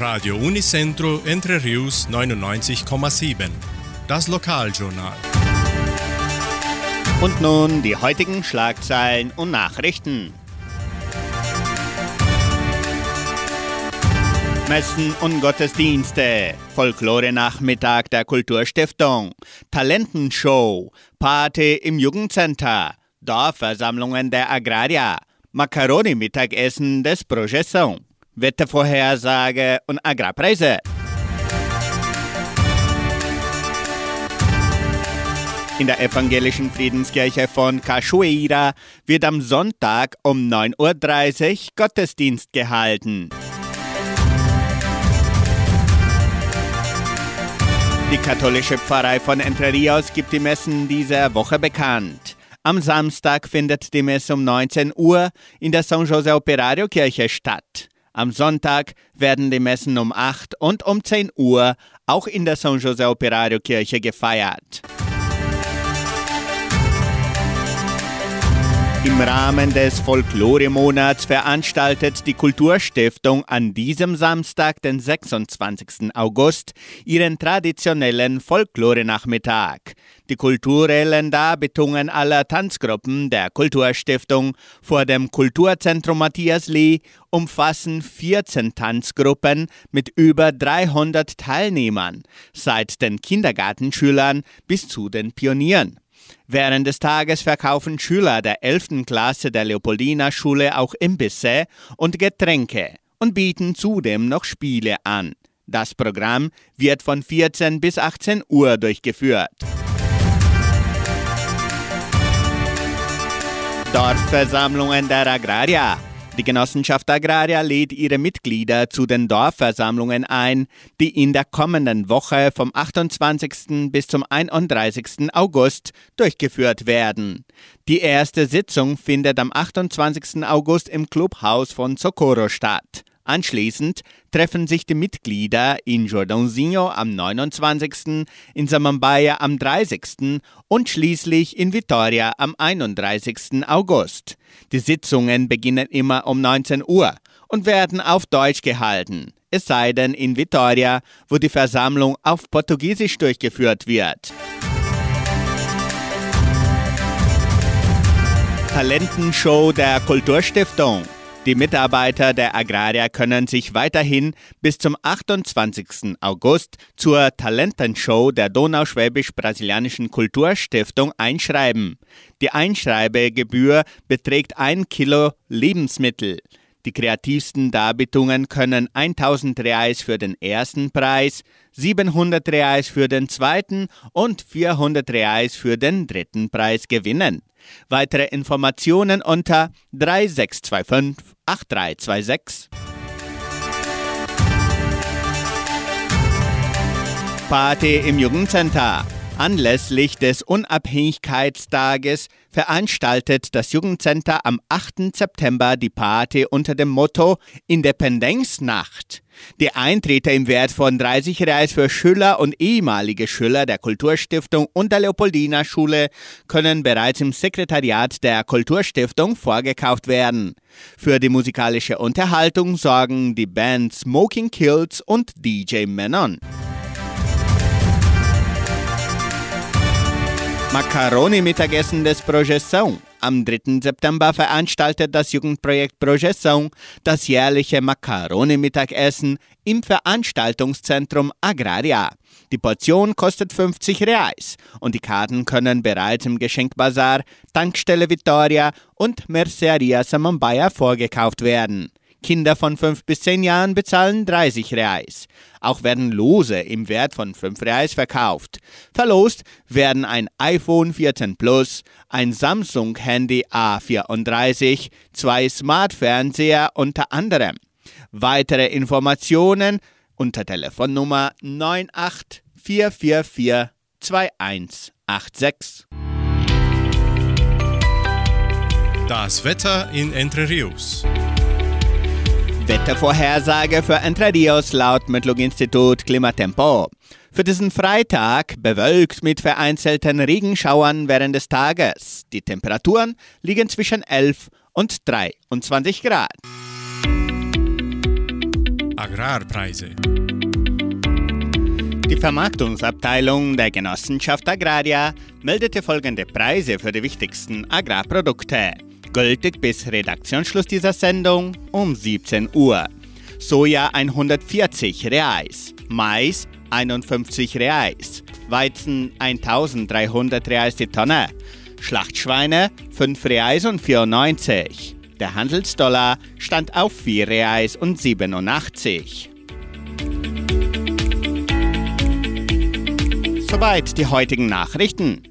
Radio Unicentro Entre Rius 99,7. Das Lokaljournal. Und nun die heutigen Schlagzeilen und Nachrichten. Messen und Gottesdienste, Folklore-Nachmittag der Kulturstiftung, Talentenshow, Party im Jugendcenter, Dorfversammlungen der Agraria, Macaroni-Mittagessen des Projeção, Wettervorhersage und Agrarpreise. In der evangelischen Friedenskirche von Cachoeira wird am Sonntag um 9.30 Uhr Gottesdienst gehalten. Die katholische Pfarrei von Entre Rios gibt die Messen dieser Woche bekannt. Am Samstag findet die Messe um 19 Uhr in der San José Operario Kirche statt. Am Sonntag werden die Messen um 8 und um 10 Uhr auch in der San José Operario Kirche gefeiert. Im Rahmen des Folklore-Monats veranstaltet die Kulturstiftung an diesem Samstag, den 26. August, ihren traditionellen Folklore-Nachmittag. Die kulturellen Darbietungen aller Tanzgruppen der Kulturstiftung vor dem Kulturzentrum Matthias Lee umfassen 14 Tanzgruppen mit über 300 Teilnehmern, seit den Kindergartenschülern bis zu den Pionieren. Während des Tages verkaufen Schüler der 11. Klasse der Leopoldina Schule auch Imbisse und Getränke und bieten zudem noch Spiele an. Das Programm wird von 14 bis 18 Uhr durchgeführt. Dorfversammlungen der Agraria die Genossenschaft Agraria lädt ihre Mitglieder zu den Dorfversammlungen ein, die in der kommenden Woche vom 28. bis zum 31. August durchgeführt werden. Die erste Sitzung findet am 28. August im Clubhaus von Socorro statt. Anschließend treffen sich die Mitglieder in Jordãozinho am 29., in Samambaia am 30. und schließlich in Vitoria am 31. August. Die Sitzungen beginnen immer um 19 Uhr und werden auf Deutsch gehalten, es sei denn in Vitoria, wo die Versammlung auf Portugiesisch durchgeführt wird. Talentenshow der Kulturstiftung. Die Mitarbeiter der Agraria können sich weiterhin bis zum 28. August zur Talentenshow der Donauschwäbisch-Brasilianischen Kulturstiftung einschreiben. Die Einschreibegebühr beträgt ein Kilo Lebensmittel. Die kreativsten Darbietungen können 1000 Reais für den ersten Preis, 700 Reais für den zweiten und 400 Reais für den dritten Preis gewinnen. Weitere Informationen unter 3625 8326. Party im Jugendcenter. Anlässlich des Unabhängigkeitstages veranstaltet das Jugendcenter am 8. September die Party unter dem Motto Independenznacht. Die Eintritte im Wert von 30 Reais für Schüler und ehemalige Schüler der Kulturstiftung und der Leopoldina Schule können bereits im Sekretariat der Kulturstiftung vorgekauft werden. Für die musikalische Unterhaltung sorgen die Bands Smoking Kills und DJ Menon. Macaroni-Mittagessen des Projeção. Am 3. September veranstaltet das Jugendprojekt Projeção das jährliche Macaroni-Mittagessen im Veranstaltungszentrum Agraria. Die Portion kostet 50 Reais und die Karten können bereits im Geschenkbazar, Tankstelle Vittoria und Merceria Samambaia vorgekauft werden. Kinder von 5 bis 10 Jahren bezahlen 30 Reais. Auch werden Lose im Wert von 5 Reais verkauft. Verlost werden ein iPhone 14 Plus, ein Samsung Handy A34, zwei Smart-Fernseher unter anderem. Weitere Informationen unter Telefonnummer 98444 2186. Das Wetter in Entre Rios. Wettervorhersage für Entre Rios laut Metlog-Institut Klimatempo. Für diesen Freitag bewölkt mit vereinzelten Regenschauern während des Tages. Die Temperaturen liegen zwischen 11 und 23 Grad. Agrarpreise. Die Vermarktungsabteilung der Genossenschaft Agraria meldete folgende Preise für die wichtigsten Agrarprodukte. Gültig bis Redaktionsschluss dieser Sendung um 17 Uhr. Soja 140 Reais, Mais 51 Reais, Weizen 1300 Reais die Tonne, Schlachtschweine 5 Reais und 94. Der Handelsdollar stand auf 4 Reais und 87. Soweit die heutigen Nachrichten.